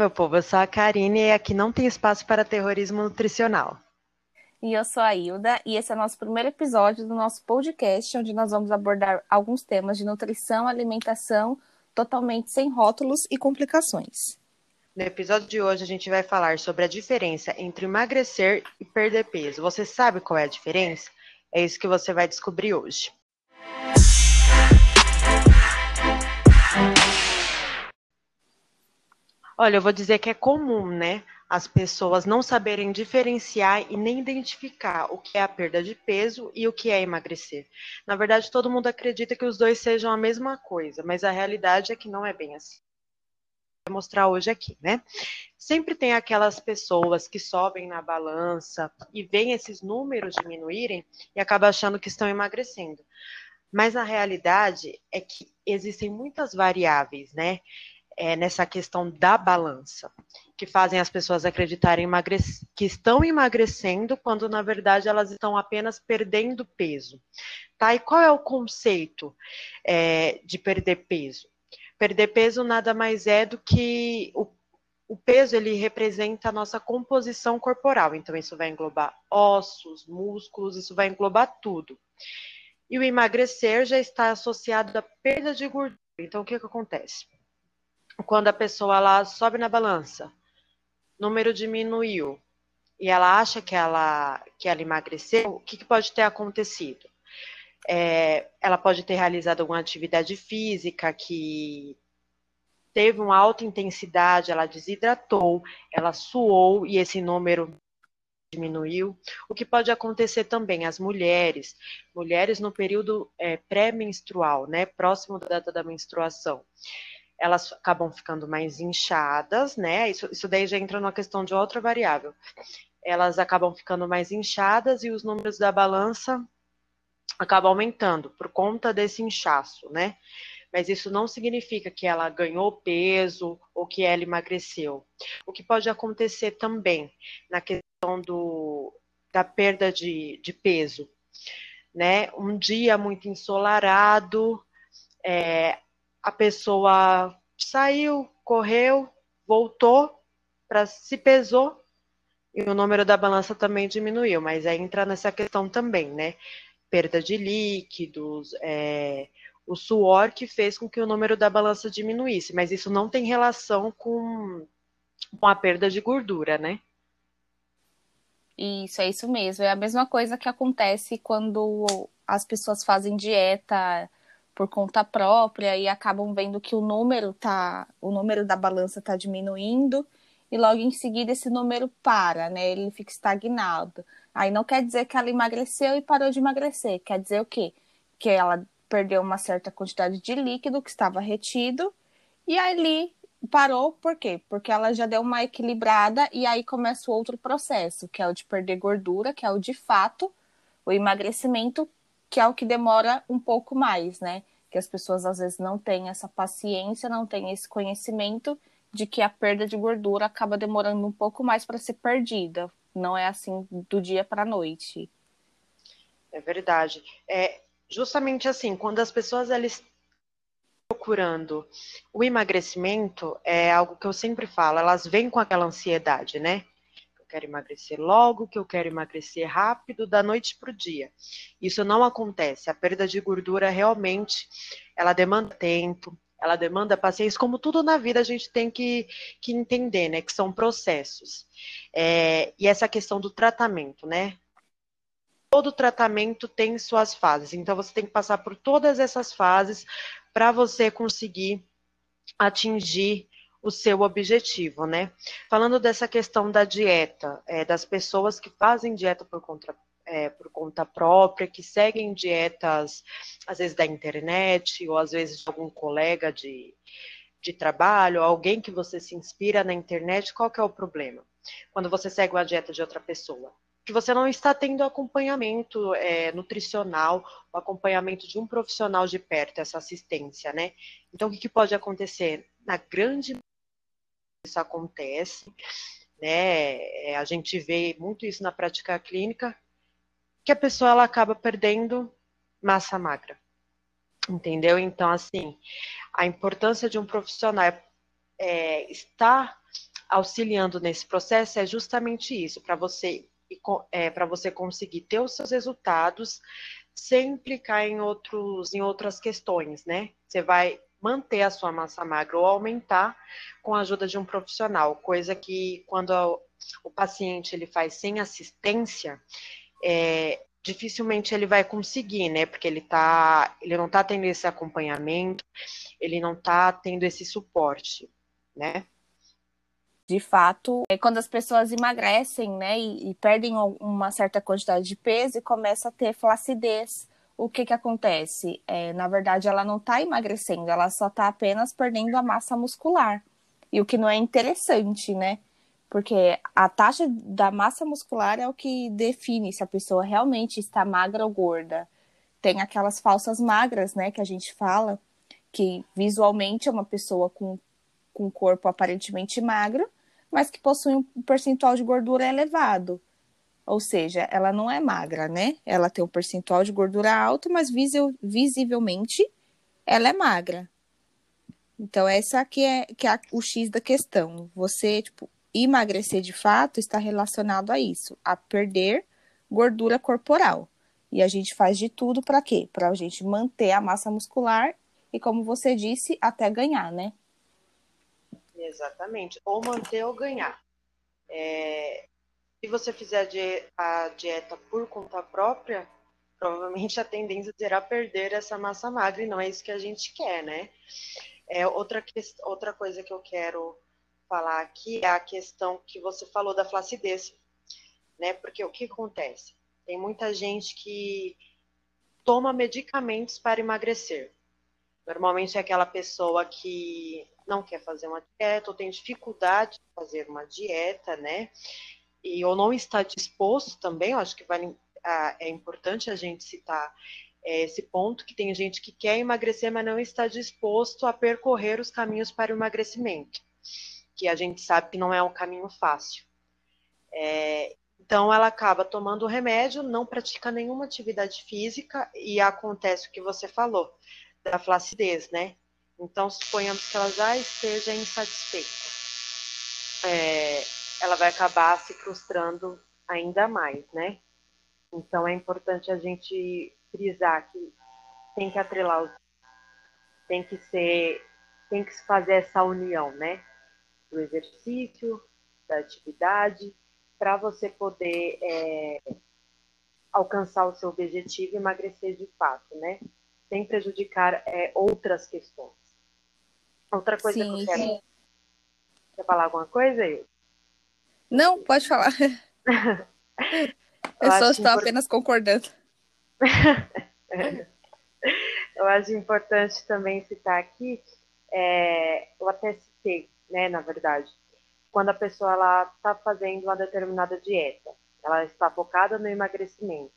Meu povo, eu sou a Karine e aqui não tem espaço para terrorismo nutricional. E eu sou a Hilda e esse é o nosso primeiro episódio do nosso podcast, onde nós vamos abordar alguns temas de nutrição, alimentação, totalmente sem rótulos e complicações. No episódio de hoje a gente vai falar sobre a diferença entre emagrecer e perder peso. Você sabe qual é a diferença? É isso que você vai descobrir hoje. Olha, eu vou dizer que é comum, né? As pessoas não saberem diferenciar e nem identificar o que é a perda de peso e o que é emagrecer. Na verdade, todo mundo acredita que os dois sejam a mesma coisa, mas a realidade é que não é bem assim. Vou mostrar hoje aqui, né? Sempre tem aquelas pessoas que sobem na balança e veem esses números diminuírem e acabam achando que estão emagrecendo. Mas a realidade é que existem muitas variáveis, né? É, nessa questão da balança, que fazem as pessoas acreditarem que estão emagrecendo, quando na verdade elas estão apenas perdendo peso. Tá? E qual é o conceito é, de perder peso? Perder peso nada mais é do que o, o peso ele representa a nossa composição corporal, então isso vai englobar ossos, músculos, isso vai englobar tudo. E o emagrecer já está associado à perda de gordura. Então, o que, que acontece? Quando a pessoa lá sobe na balança, número diminuiu e ela acha que ela que ela emagreceu, o que, que pode ter acontecido? É, ela pode ter realizado alguma atividade física que teve uma alta intensidade, ela desidratou, ela suou e esse número diminuiu. O que pode acontecer também, as mulheres, mulheres no período é, pré-menstrual, né, próximo da data da menstruação, elas acabam ficando mais inchadas, né? Isso, isso daí já entra numa questão de outra variável. Elas acabam ficando mais inchadas e os números da balança acabam aumentando por conta desse inchaço, né? Mas isso não significa que ela ganhou peso ou que ela emagreceu. O que pode acontecer também na questão do, da perda de, de peso, né? Um dia muito ensolarado, é, a pessoa saiu, correu, voltou, para se pesou e o número da balança também diminuiu, mas aí entra nessa questão também, né? Perda de líquidos, é, o suor que fez com que o número da balança diminuísse, mas isso não tem relação com, com a perda de gordura, né? Isso, é isso mesmo. É a mesma coisa que acontece quando as pessoas fazem dieta por conta própria e acabam vendo que o número tá, o número da balança está diminuindo e logo em seguida esse número para, né? Ele fica estagnado. Aí não quer dizer que ela emagreceu e parou de emagrecer, quer dizer o quê? Que ela perdeu uma certa quantidade de líquido que estava retido e ali parou, por quê? Porque ela já deu uma equilibrada e aí começa o outro processo, que é o de perder gordura, que é o de fato o emagrecimento, que é o que demora um pouco mais, né? Que as pessoas às vezes não têm essa paciência, não têm esse conhecimento de que a perda de gordura acaba demorando um pouco mais para ser perdida. Não é assim do dia para a noite. É verdade. É justamente assim, quando as pessoas elas procurando o emagrecimento, é algo que eu sempre falo, elas vêm com aquela ansiedade, né? Quero emagrecer logo, que eu quero emagrecer rápido, da noite para o dia. Isso não acontece. A perda de gordura realmente ela demanda tempo, ela demanda paciência, como tudo na vida a gente tem que, que entender, né? Que são processos. É, e essa questão do tratamento, né? Todo tratamento tem suas fases, então você tem que passar por todas essas fases para você conseguir atingir o seu objetivo, né? Falando dessa questão da dieta, é, das pessoas que fazem dieta por conta, é, por conta própria, que seguem dietas, às vezes da internet, ou às vezes de algum colega de, de trabalho, alguém que você se inspira na internet, qual que é o problema? Quando você segue uma dieta de outra pessoa? Que você não está tendo acompanhamento é, nutricional, o acompanhamento de um profissional de perto, essa assistência, né? Então, o que, que pode acontecer? Na grande isso acontece, né? É, a gente vê muito isso na prática clínica, que a pessoa ela acaba perdendo massa magra. Entendeu? Então, assim, a importância de um profissional é, é estar auxiliando nesse processo é justamente isso, para você é, para você conseguir ter os seus resultados sem implicar em outros em outras questões, né? Você vai manter a sua massa magra ou aumentar com a ajuda de um profissional, coisa que quando o paciente ele faz sem assistência, é, dificilmente ele vai conseguir, né? Porque ele tá, ele não está tendo esse acompanhamento, ele não está tendo esse suporte, né? De fato, é quando as pessoas emagrecem, né, e, e perdem uma certa quantidade de peso e começa a ter flacidez, o que que acontece? É, na verdade, ela não está emagrecendo, ela só está apenas perdendo a massa muscular. E o que não é interessante, né? Porque a taxa da massa muscular é o que define se a pessoa realmente está magra ou gorda. Tem aquelas falsas magras, né, que a gente fala, que visualmente é uma pessoa com, com corpo aparentemente magro, mas que possui um percentual de gordura elevado. Ou seja, ela não é magra, né? Ela tem um percentual de gordura alto, mas visivelmente ela é magra. Então, essa aqui é, que é o X da questão. Você, tipo, emagrecer de fato está relacionado a isso, a perder gordura corporal. E a gente faz de tudo para quê? Para a gente manter a massa muscular e, como você disse, até ganhar, né? Exatamente. Ou manter ou ganhar. É... Se você fizer a dieta por conta própria, provavelmente a tendência será perder essa massa magra e não é isso que a gente quer, né? É outra, outra coisa que eu quero falar aqui é a questão que você falou da flacidez, né? Porque o que acontece? Tem muita gente que toma medicamentos para emagrecer. Normalmente é aquela pessoa que não quer fazer uma dieta ou tem dificuldade de fazer uma dieta, né? E ou não está disposto também, eu acho que vale, é importante a gente citar é, esse ponto, que tem gente que quer emagrecer, mas não está disposto a percorrer os caminhos para o emagrecimento que a gente sabe que não é um caminho fácil. É, então, ela acaba tomando o remédio, não pratica nenhuma atividade física e acontece o que você falou, da flacidez, né? Então, suponhamos que ela já esteja insatisfeita. É, ela vai acabar se frustrando ainda mais, né? Então, é importante a gente frisar que tem que atrelar os. tem que ser. tem que se fazer essa união, né? do exercício, da atividade, para você poder é, alcançar o seu objetivo e emagrecer de fato, né? Sem prejudicar é, outras questões. Outra coisa sim, que eu quero. Quer falar alguma coisa aí? Não, pode falar. eu, só estou import... apenas concordando. eu acho importante também citar aqui, é, eu até citei né, na verdade, quando a pessoa está fazendo uma determinada dieta, ela está focada no emagrecimento.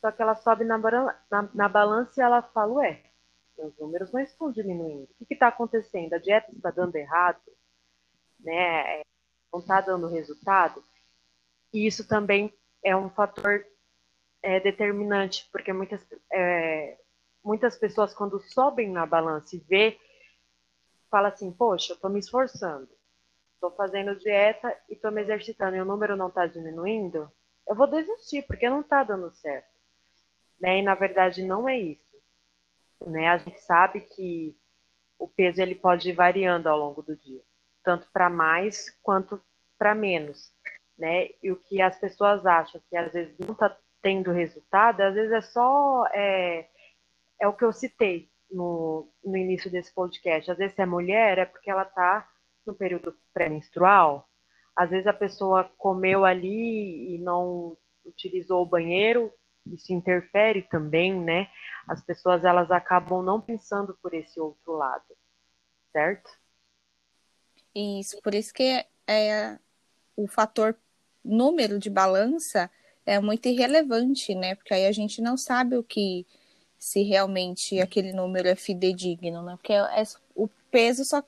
Só que ela sobe na, na, na balança e ela fala, ué, os números não estão diminuindo. O que está acontecendo? A dieta está dando errado? Né? Não está dando resultado? E isso também é um fator é, determinante, porque muitas, é, muitas pessoas, quando sobem na balança e vê fala assim, poxa, eu estou me esforçando, estou fazendo dieta e estou me exercitando e o número não está diminuindo, eu vou desistir, porque não está dando certo. Né? E na verdade não é isso. Né? A gente sabe que o peso ele pode ir variando ao longo do dia, tanto para mais quanto para menos. Né? E o que as pessoas acham que às vezes não está tendo resultado, às vezes é só é, é o que eu citei, no, no início desse podcast. Às vezes, se é mulher, é porque ela está no período pré-menstrual. Às vezes, a pessoa comeu ali e não utilizou o banheiro, isso interfere também, né? As pessoas elas acabam não pensando por esse outro lado, certo? Isso, por isso que é, o fator número de balança é muito irrelevante, né? Porque aí a gente não sabe o que se realmente aquele número é fidedigno, né? Porque é, o peso só.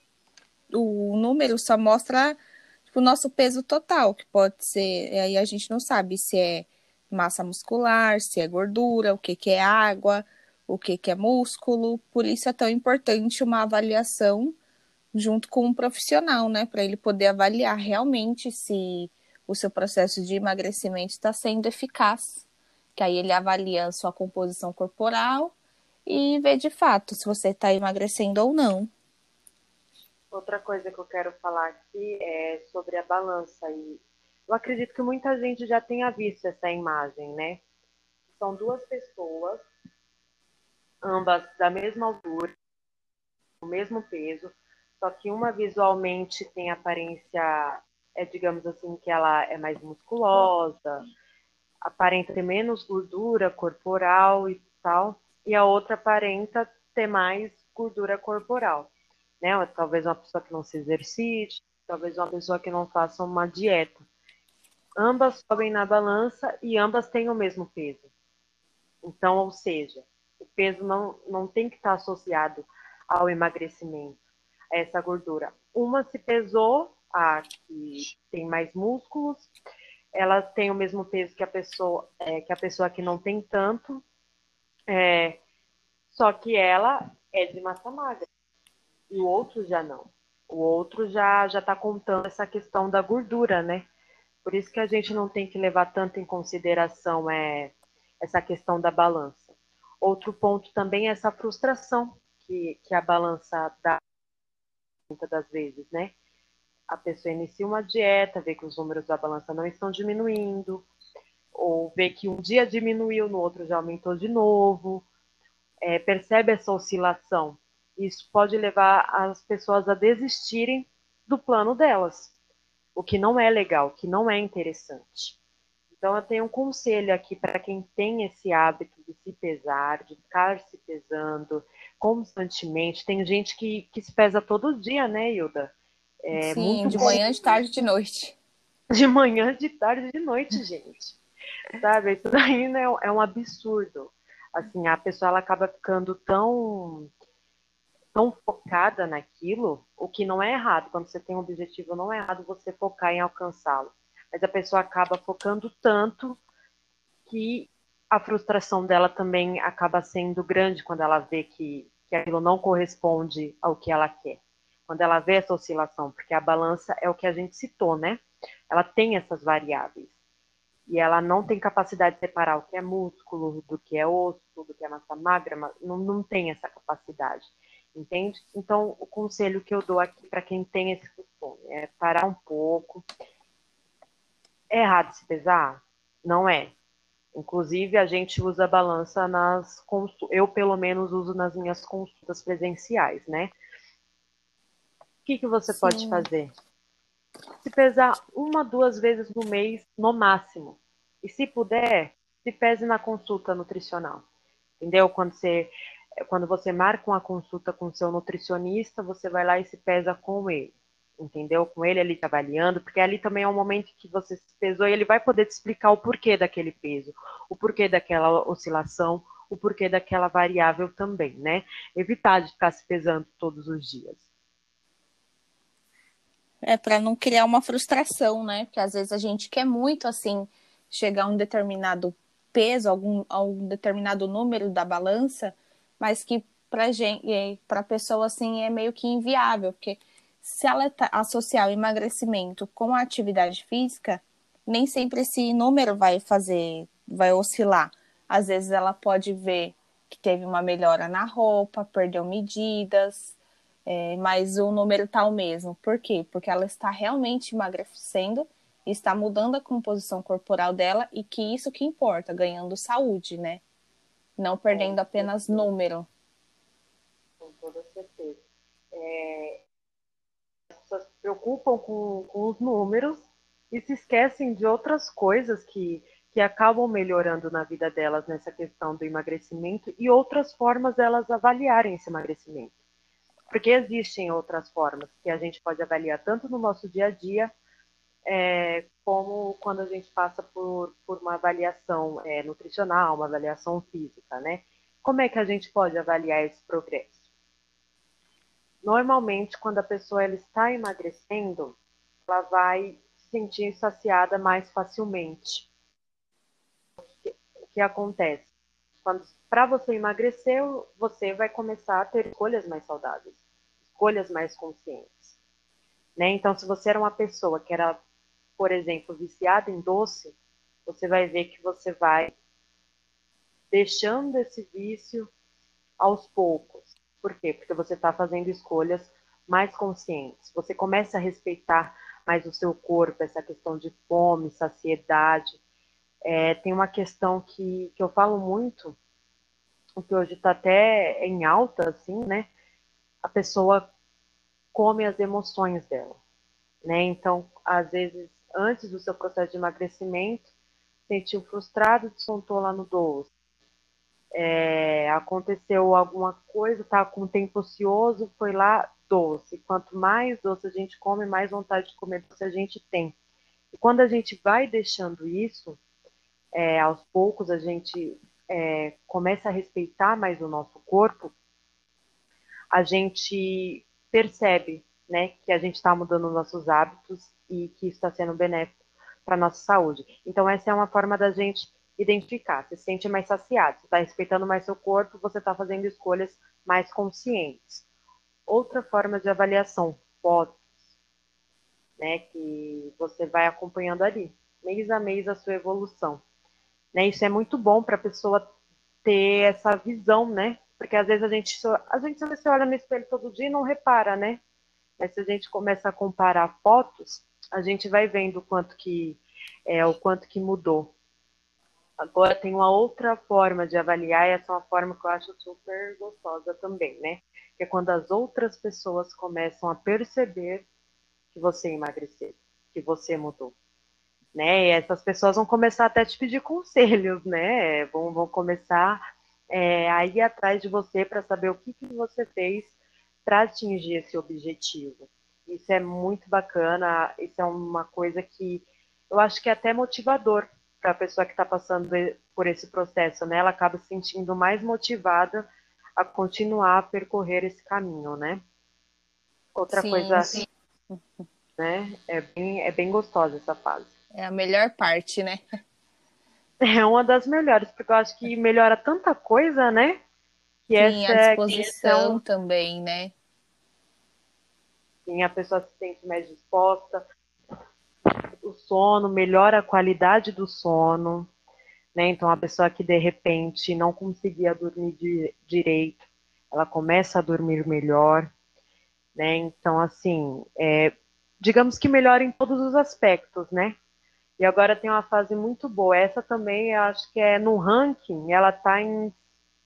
O número só mostra tipo, o nosso peso total, que pode ser. Aí a gente não sabe se é massa muscular, se é gordura, o que, que é água, o que, que é músculo. Por isso é tão importante uma avaliação junto com um profissional, né, para ele poder avaliar realmente se o seu processo de emagrecimento está sendo eficaz. Que aí ele avalia a sua composição corporal e vê de fato se você está emagrecendo ou não. Outra coisa que eu quero falar aqui é sobre a balança. E eu acredito que muita gente já tenha visto essa imagem, né? São duas pessoas, ambas da mesma altura, o mesmo peso, só que uma visualmente tem aparência, é, digamos assim, que ela é mais musculosa, aparenta ter menos gordura corporal e tal, e a outra aparenta ter mais gordura corporal. Né? Talvez uma pessoa que não se exercite, talvez uma pessoa que não faça uma dieta. Ambas sobem na balança e ambas têm o mesmo peso. Então, ou seja, o peso não, não tem que estar associado ao emagrecimento, essa gordura. Uma se pesou, a que tem mais músculos, ela tem o mesmo peso que a pessoa, é, que a pessoa que não tem tanto, é, só que ela é de massa magra e o outro já não. O outro já já está contando essa questão da gordura, né? Por isso que a gente não tem que levar tanto em consideração é, essa questão da balança. Outro ponto também é essa frustração que, que a balança dá muitas das vezes, né? A pessoa inicia uma dieta, vê que os números da balança não estão diminuindo, ou vê que um dia diminuiu, no outro já aumentou de novo, é, percebe essa oscilação. Isso pode levar as pessoas a desistirem do plano delas, o que não é legal, o que não é interessante. Então, eu tenho um conselho aqui para quem tem esse hábito de se pesar, de ficar se pesando constantemente. Tem gente que, que se pesa todo dia, né, Hilda? É Sim, de bom. manhã, de tarde, de noite. De manhã, de tarde, de noite, gente. Sabe? Isso daí né, é um absurdo. Assim, a pessoa ela acaba ficando tão tão focada naquilo, o que não é errado. Quando você tem um objetivo, não é errado você focar em alcançá-lo mas a pessoa acaba focando tanto que a frustração dela também acaba sendo grande quando ela vê que, que aquilo não corresponde ao que ela quer. Quando ela vê essa oscilação, porque a balança é o que a gente citou, né? Ela tem essas variáveis. E ela não tem capacidade de separar o que é músculo, do que é osso, do que é massa magra, não, não tem essa capacidade. Entende? Então, o conselho que eu dou aqui para quem tem esse costume é parar um pouco, é errado se pesar? Não é. Inclusive, a gente usa a balança nas consultas. Eu, pelo menos, uso nas minhas consultas presenciais, né? O que, que você Sim. pode fazer? Se pesar uma, duas vezes no mês, no máximo. E se puder, se pese na consulta nutricional. Entendeu? Quando você, quando você marca uma consulta com o seu nutricionista, você vai lá e se pesa com ele entendeu? Com ele ali avaliando, porque ali também é um momento que você se pesou e ele vai poder te explicar o porquê daquele peso, o porquê daquela oscilação, o porquê daquela variável também, né? Evitar de ficar se pesando todos os dias. É para não criar uma frustração, né? Porque às vezes a gente quer muito assim chegar a um determinado peso, algum, a um determinado número da balança, mas que para gente, para pessoa assim é meio que inviável, porque se ela associar o emagrecimento com a atividade física, nem sempre esse número vai fazer, vai oscilar. Às vezes ela pode ver que teve uma melhora na roupa, perdeu medidas, é, mas o número está o mesmo. Por quê? Porque ela está realmente emagrecendo, está mudando a composição corporal dela e que isso que importa, ganhando saúde, né? Não perdendo apenas número. Com toda certeza. É, preocupam com, com os números e se esquecem de outras coisas que, que acabam melhorando na vida delas nessa questão do emagrecimento e outras formas delas avaliarem esse emagrecimento. Porque existem outras formas que a gente pode avaliar tanto no nosso dia a dia, é, como quando a gente passa por, por uma avaliação é, nutricional, uma avaliação física, né? Como é que a gente pode avaliar esse progresso? Normalmente, quando a pessoa ela está emagrecendo, ela vai se sentir saciada mais facilmente. O que, acontece? Para você emagrecer, você vai começar a ter escolhas mais saudáveis. escolhas mais conscientes. Né? Então, se você era uma pessoa que era, por exemplo, viciada em doce, você vai ver que você vai deixando esse vício aos poucos. Por quê? Porque você está fazendo escolhas mais conscientes. Você começa a respeitar mais o seu corpo, essa questão de fome, saciedade. É, tem uma questão que, que eu falo muito, que hoje está até em alta, assim, né? A pessoa come as emoções dela, né? Então, às vezes, antes do seu processo de emagrecimento, sentiu frustrado, descontou lá no doce. É, aconteceu alguma coisa, tá com tempo ocioso, foi lá, doce. Quanto mais doce a gente come, mais vontade de comer doce a gente tem. E quando a gente vai deixando isso, é, aos poucos a gente é, começa a respeitar mais o nosso corpo, a gente percebe né, que a gente está mudando nossos hábitos e que isso está sendo benéfico para nossa saúde. Então, essa é uma forma da gente identificar. Você se sente mais saciado, você está respeitando mais seu corpo, você está fazendo escolhas mais conscientes. Outra forma de avaliação, fotos, né, que você vai acompanhando ali, mês a mês a sua evolução. Né, isso é muito bom para a pessoa ter essa visão, né? Porque às vezes a gente, a gente se olha no espelho todo dia e não repara, né? Mas se a gente começa a comparar fotos, a gente vai vendo o quanto que é, o quanto que mudou. Agora tem uma outra forma de avaliar, e essa é uma forma que eu acho super gostosa também, né? Que é quando as outras pessoas começam a perceber que você emagreceu, que você mudou. Né? E essas pessoas vão começar até a te pedir conselhos, né? Vão, vão começar é, a ir atrás de você para saber o que, que você fez para atingir esse objetivo. Isso é muito bacana, isso é uma coisa que eu acho que é até motivador para a pessoa que está passando por esse processo, né? Ela acaba se sentindo mais motivada a continuar a percorrer esse caminho, né? Outra sim, coisa, sim. né? É bem, é bem gostosa essa fase. É a melhor parte, né? É uma das melhores, porque eu acho que melhora tanta coisa, né? Que sim, a disposição também, né? Sim, a pessoa se sente mais disposta, o sono, melhora a qualidade do sono, né? Então a pessoa que de repente não conseguia dormir de, direito, ela começa a dormir melhor, né? Então assim, é, digamos que melhora em todos os aspectos, né? E agora tem uma fase muito boa. Essa também, eu acho que é no ranking, ela tá em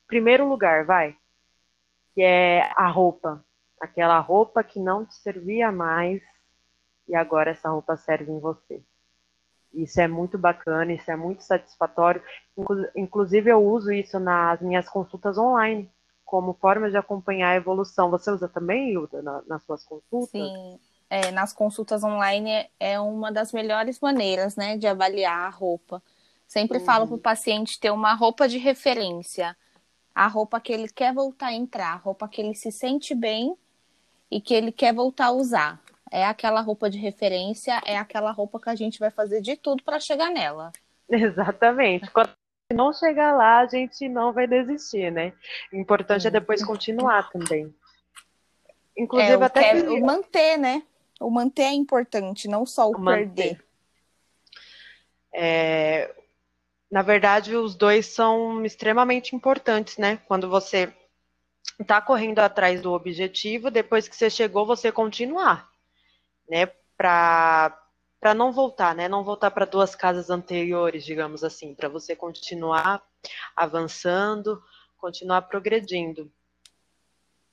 primeiro lugar, vai. Que é a roupa. Aquela roupa que não te servia mais e agora essa roupa serve em você. Isso é muito bacana, isso é muito satisfatório. Inclusive, eu uso isso nas minhas consultas online, como forma de acompanhar a evolução. Você usa também, Hilda, nas suas consultas? Sim, é, nas consultas online é uma das melhores maneiras, né, de avaliar a roupa. Sempre uhum. falo para o paciente ter uma roupa de referência, a roupa que ele quer voltar a entrar, a roupa que ele se sente bem e que ele quer voltar a usar é aquela roupa de referência, é aquela roupa que a gente vai fazer de tudo para chegar nela. Exatamente. Quando não chegar lá, a gente não vai desistir, né? O importante é depois continuar também. Inclusive, é, até que... o manter, né? O manter é importante, não só o, o perder. É... Na verdade, os dois são extremamente importantes, né? Quando você está correndo atrás do objetivo, depois que você chegou, você continuar né, para para não voltar, né, não voltar para duas casas anteriores, digamos assim, para você continuar avançando, continuar progredindo.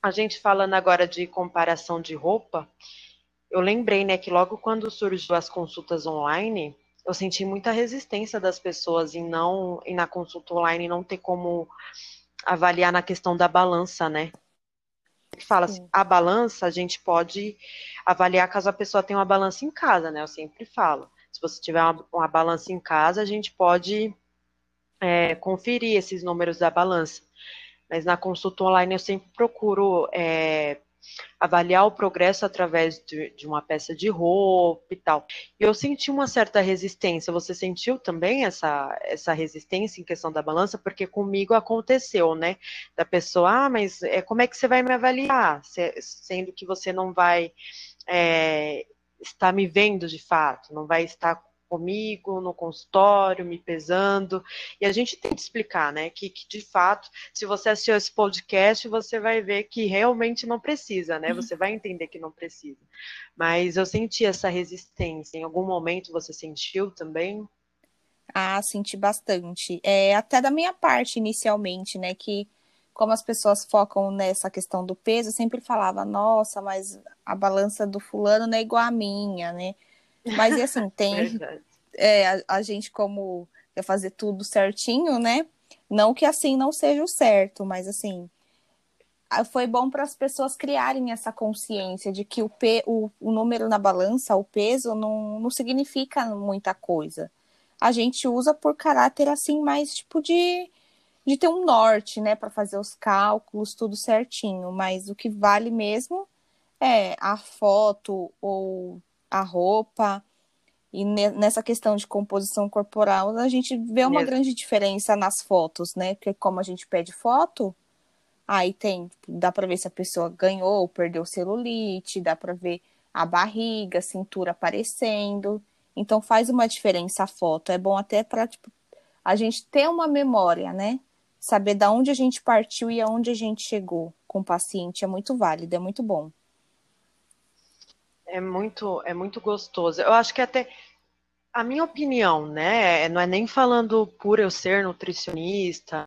A gente falando agora de comparação de roupa, eu lembrei, né, que logo quando surgiu as consultas online, eu senti muita resistência das pessoas em não, em na consulta online não ter como avaliar na questão da balança, né? Que fala assim, a balança a gente pode avaliar caso a pessoa tenha uma balança em casa, né? Eu sempre falo. Se você tiver uma, uma balança em casa, a gente pode é, conferir esses números da balança. Mas na consulta online eu sempre procuro é, avaliar o progresso através de, de, uma peça de roupa e tal. E eu senti uma certa resistência. Você sentiu também essa, essa resistência em questão da balança? Porque comigo aconteceu, né? Da pessoa, ah, mas é, como é que você vai me avaliar? Se, sendo que você não vai é, estar me vendo de fato, não vai estar comigo no consultório, me pesando. E a gente tem que explicar, né, que, que, de fato, se você assistiu esse podcast, você vai ver que realmente não precisa, né? Uhum. Você vai entender que não precisa. Mas eu senti essa resistência. Em algum momento você sentiu também? Ah, senti bastante. É, até da minha parte, inicialmente, né, que como as pessoas focam nessa questão do peso, eu sempre falava, nossa, mas a balança do fulano não é igual à minha, né? Mas e assim, tem é, a, a, gente como quer fazer tudo certinho, né? Não que assim não seja o certo, mas assim foi bom para as pessoas criarem essa consciência de que o, pe, o, o número na balança, o peso, não, não significa muita coisa. A gente usa por caráter assim mais tipo de, de ter um norte, né, para fazer os cálculos, tudo certinho. Mas o que vale mesmo é a foto ou a roupa. E nessa questão de composição corporal, a gente vê uma grande diferença nas fotos, né? Porque como a gente pede foto, aí tem, dá para ver se a pessoa ganhou ou perdeu celulite, dá para ver a barriga, a cintura aparecendo. Então faz uma diferença a foto. É bom até para tipo, a gente ter uma memória, né? Saber da onde a gente partiu e aonde a gente chegou com o paciente é muito válido, é muito bom. É muito, é muito gostoso. Eu acho que até a minha opinião, né? Não é nem falando por eu ser nutricionista,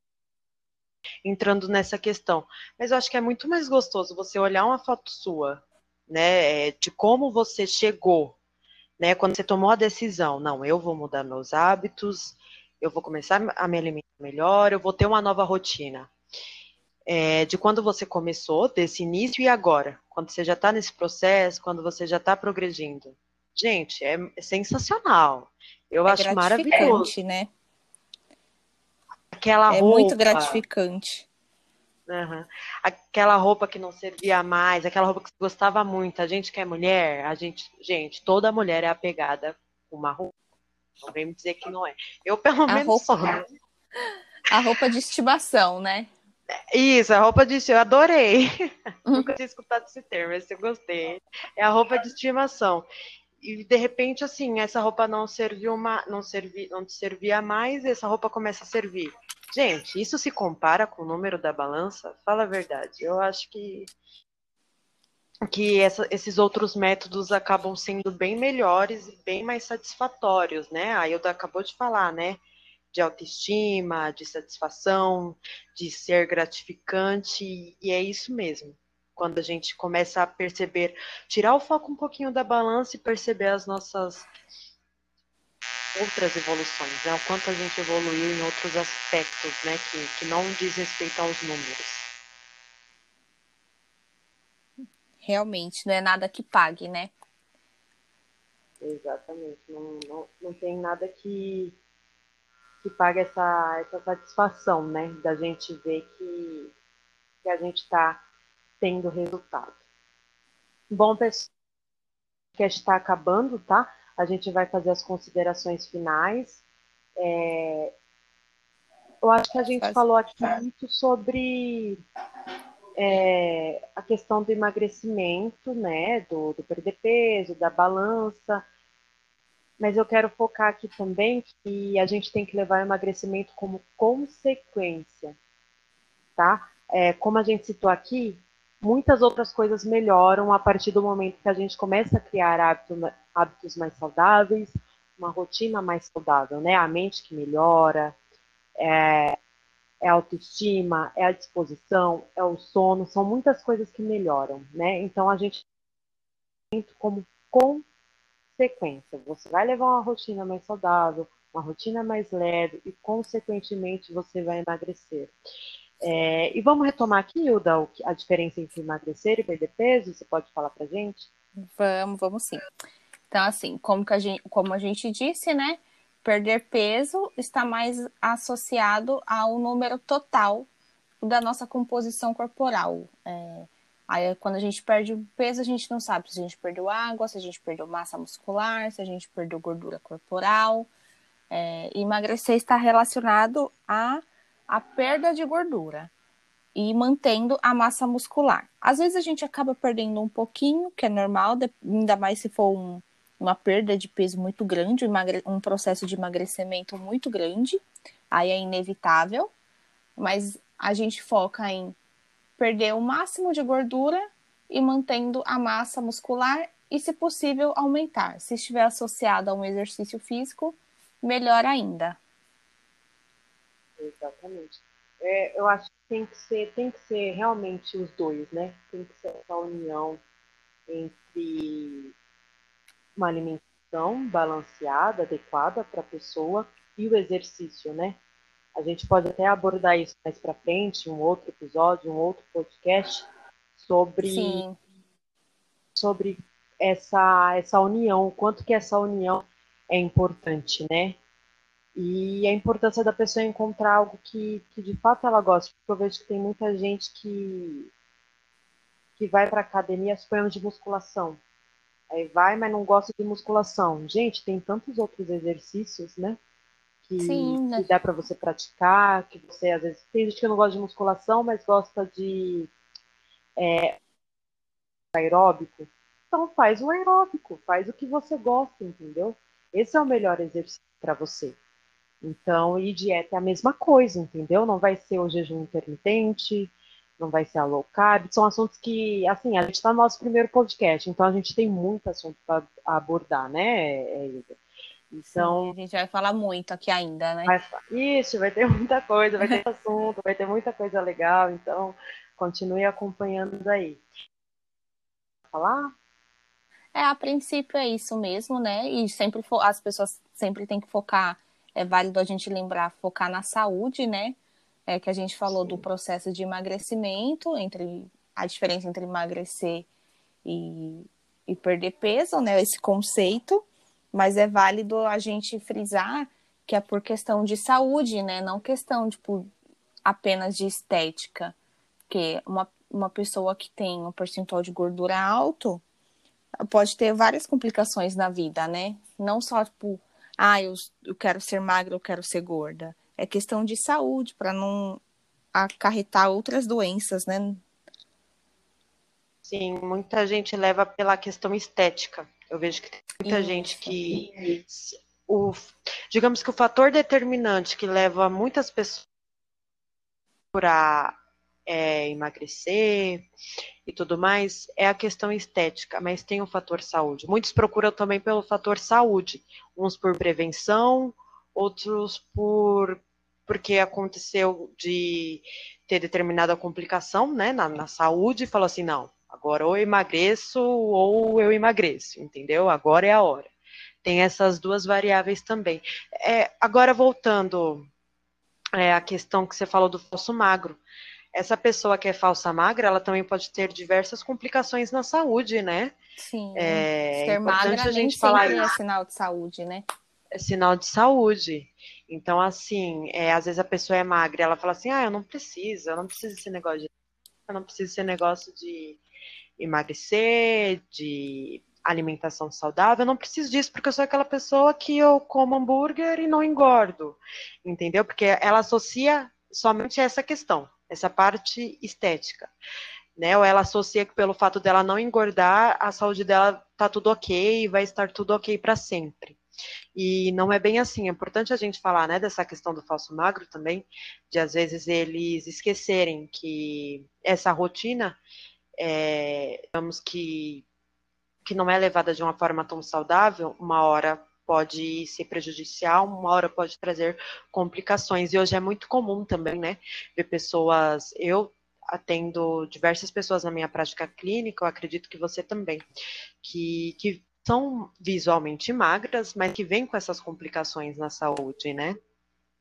entrando nessa questão, mas eu acho que é muito mais gostoso você olhar uma foto sua, né? De como você chegou, né? Quando você tomou a decisão, não, eu vou mudar meus hábitos, eu vou começar a me alimentar melhor, eu vou ter uma nova rotina é, de quando você começou, desse início e agora, quando você já está nesse processo, quando você já está progredindo. Gente, é, é sensacional. Eu é acho maravilhoso. né? Aquela é roupa. muito gratificante. Uhum. Aquela roupa que não servia mais, aquela roupa que você gostava muito. A gente que é mulher, a gente, gente, toda mulher é apegada com uma roupa. Não vem me dizer que não é. Eu, pelo a menos, roupa... sou. A roupa de estimação, né? Isso, a roupa de estimação. Eu adorei. Uhum. Nunca tinha escutado esse termo, mas eu gostei. É a roupa de estimação. E de repente, assim, essa roupa não serviu uma, não servi, não te servia mais, essa roupa começa a servir. Gente, isso se compara com o número da balança? Fala a verdade. Eu acho que que essa, esses outros métodos acabam sendo bem melhores e bem mais satisfatórios, né? A Ilda acabou de falar, né? De autoestima, de satisfação, de ser gratificante, e é isso mesmo. Quando a gente começa a perceber, tirar o foco um pouquinho da balança e perceber as nossas outras evoluções, né? O quanto a gente evoluiu em outros aspectos, né? Que, que não diz respeito aos números. Realmente, não é nada que pague, né? Exatamente. Não, não, não tem nada que, que paga essa, essa satisfação, né? Da gente ver que, que a gente está tendo resultado. Bom, pessoal, o podcast está acabando, tá? A gente vai fazer as considerações finais. É... Eu acho que a gente falou aqui muito sobre é, a questão do emagrecimento, né? Do, do perder peso, da balança mas eu quero focar aqui também que a gente tem que levar o emagrecimento como consequência, tá? É, como a gente citou aqui, muitas outras coisas melhoram a partir do momento que a gente começa a criar hábitos, hábitos mais saudáveis, uma rotina mais saudável, né? A mente que melhora, é, é a autoestima, é a disposição, é o sono, são muitas coisas que melhoram, né? Então a gente como consequência sequência. Você vai levar uma rotina mais saudável, uma rotina mais leve e, consequentemente, você vai emagrecer. É, e vamos retomar aqui, Hilda, a diferença entre emagrecer e perder peso? Você pode falar pra gente? Vamos, vamos sim. Então, assim, como, que a gente, como a gente disse, né? Perder peso está mais associado ao número total da nossa composição corporal. É, Aí, quando a gente perde peso, a gente não sabe se a gente perdeu água, se a gente perdeu massa muscular, se a gente perdeu gordura corporal. É, emagrecer está relacionado à, à perda de gordura e mantendo a massa muscular. Às vezes a gente acaba perdendo um pouquinho, que é normal, ainda mais se for um, uma perda de peso muito grande, um processo de emagrecimento muito grande, aí é inevitável, mas a gente foca em perder o máximo de gordura e mantendo a massa muscular e, se possível, aumentar. Se estiver associado a um exercício físico, melhor ainda. Exatamente. É, eu acho que tem que ser, tem que ser realmente os dois, né? Tem que ser essa união entre uma alimentação balanceada, adequada para a pessoa e o exercício, né? A gente pode até abordar isso mais para frente, um outro episódio, um outro podcast sobre Sim. sobre essa essa união, o quanto que essa união é importante, né? E a importância da pessoa encontrar algo que, que de fato ela gosta, porque eu vejo que tem muita gente que que vai para academia suponhamos de musculação. Aí vai, mas não gosta de musculação. Gente, tem tantos outros exercícios, né? Que, Sim, né? que dá para você praticar, que você às vezes tem gente que não gosta de musculação, mas gosta de é, aeróbico. Então faz o aeróbico, faz o que você gosta, entendeu? Esse é o melhor exercício para você. Então, e dieta é a mesma coisa, entendeu? Não vai ser o jejum intermitente, não vai ser a low carb. São assuntos que, assim, a gente está no nosso primeiro podcast, então a gente tem muito assunto para abordar, né, Ida? Então, a gente vai falar muito aqui ainda, né? Vai, isso, vai ter muita coisa, vai ter assunto, vai ter muita coisa legal, então continue acompanhando aí. Falar? É, a princípio é isso mesmo, né? E sempre as pessoas sempre têm que focar, é válido a gente lembrar, focar na saúde, né? É que a gente falou Sim. do processo de emagrecimento, entre a diferença entre emagrecer e, e perder peso, né? Esse conceito mas é válido a gente frisar que é por questão de saúde, né? Não questão, tipo, apenas de estética. Porque uma, uma pessoa que tem um percentual de gordura alto pode ter várias complicações na vida, né? Não só, tipo, ah, eu, eu quero ser magra, eu quero ser gorda. É questão de saúde, para não acarretar outras doenças, né? Sim, muita gente leva pela questão estética. Eu vejo que tem muita Isso. gente que. O, digamos que o fator determinante que leva muitas pessoas para é, emagrecer e tudo mais é a questão estética, mas tem o fator saúde. Muitos procuram também pelo fator saúde, uns por prevenção, outros por porque aconteceu de ter determinada complicação né, na, na saúde e falou assim, não, Agora ou eu emagreço ou eu emagreço, entendeu? Agora é a hora. Tem essas duas variáveis também. É, agora voltando é, à questão que você falou do falso magro. Essa pessoa que é falsa magra, ela também pode ter diversas complicações na saúde, né? Sim. É, Ser magra a gente falar é sinal de saúde, né? É sinal de saúde. Então, assim, é, às vezes a pessoa é magra, ela fala assim, ah, eu não preciso, eu não preciso desse negócio de eu não preciso desse negócio de emagrecer, de alimentação saudável, eu não preciso disso porque eu sou aquela pessoa que eu como hambúrguer e não engordo, entendeu? Porque ela associa somente essa questão, essa parte estética, né? Ou ela associa que pelo fato dela não engordar, a saúde dela tá tudo ok, vai estar tudo ok para sempre. E não é bem assim. É importante a gente falar, né, dessa questão do falso magro também, de às vezes eles esquecerem que essa rotina é, digamos que, que não é levada de uma forma tão saudável, uma hora pode ser prejudicial, uma hora pode trazer complicações. E hoje é muito comum também, né, ver pessoas, eu atendo diversas pessoas na minha prática clínica, eu acredito que você também, que, que são visualmente magras, mas que vêm com essas complicações na saúde, né?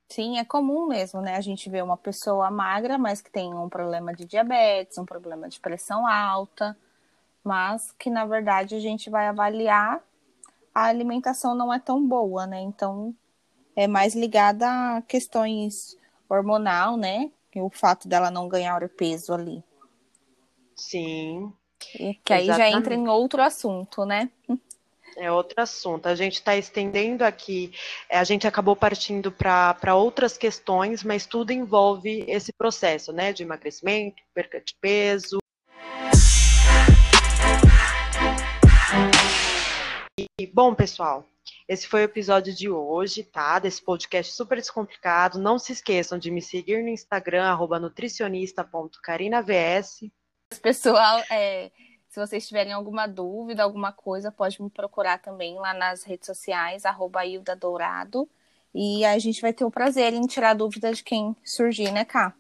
Sim, é comum mesmo, né? A gente vê uma pessoa magra, mas que tem um problema de diabetes, um problema de pressão alta, mas que na verdade a gente vai avaliar a alimentação não é tão boa, né? Então é mais ligada a questões hormonal, né? E o fato dela não ganhar o peso ali. Sim. E que aí Exatamente. já entra em outro assunto, né? É outro assunto. A gente está estendendo aqui, é, a gente acabou partindo para outras questões, mas tudo envolve esse processo, né? De emagrecimento, perca de peso. E, bom, pessoal, esse foi o episódio de hoje, tá? Desse podcast super descomplicado. Não se esqueçam de me seguir no Instagram, nutricionista.carinavs. Pessoal, é, se vocês tiverem alguma dúvida, alguma coisa, pode me procurar também lá nas redes sociais, arroba Hilda Dourado. E a gente vai ter o prazer em tirar dúvidas de quem surgir, né, Cá?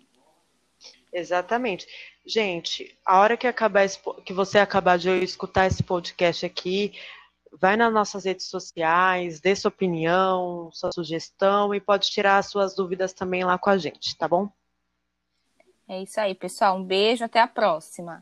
Exatamente. Gente, a hora que acabar esse, que você acabar de escutar esse podcast aqui, vai nas nossas redes sociais, dê sua opinião, sua sugestão e pode tirar as suas dúvidas também lá com a gente, tá bom? É isso aí, pessoal. Um beijo, até a próxima.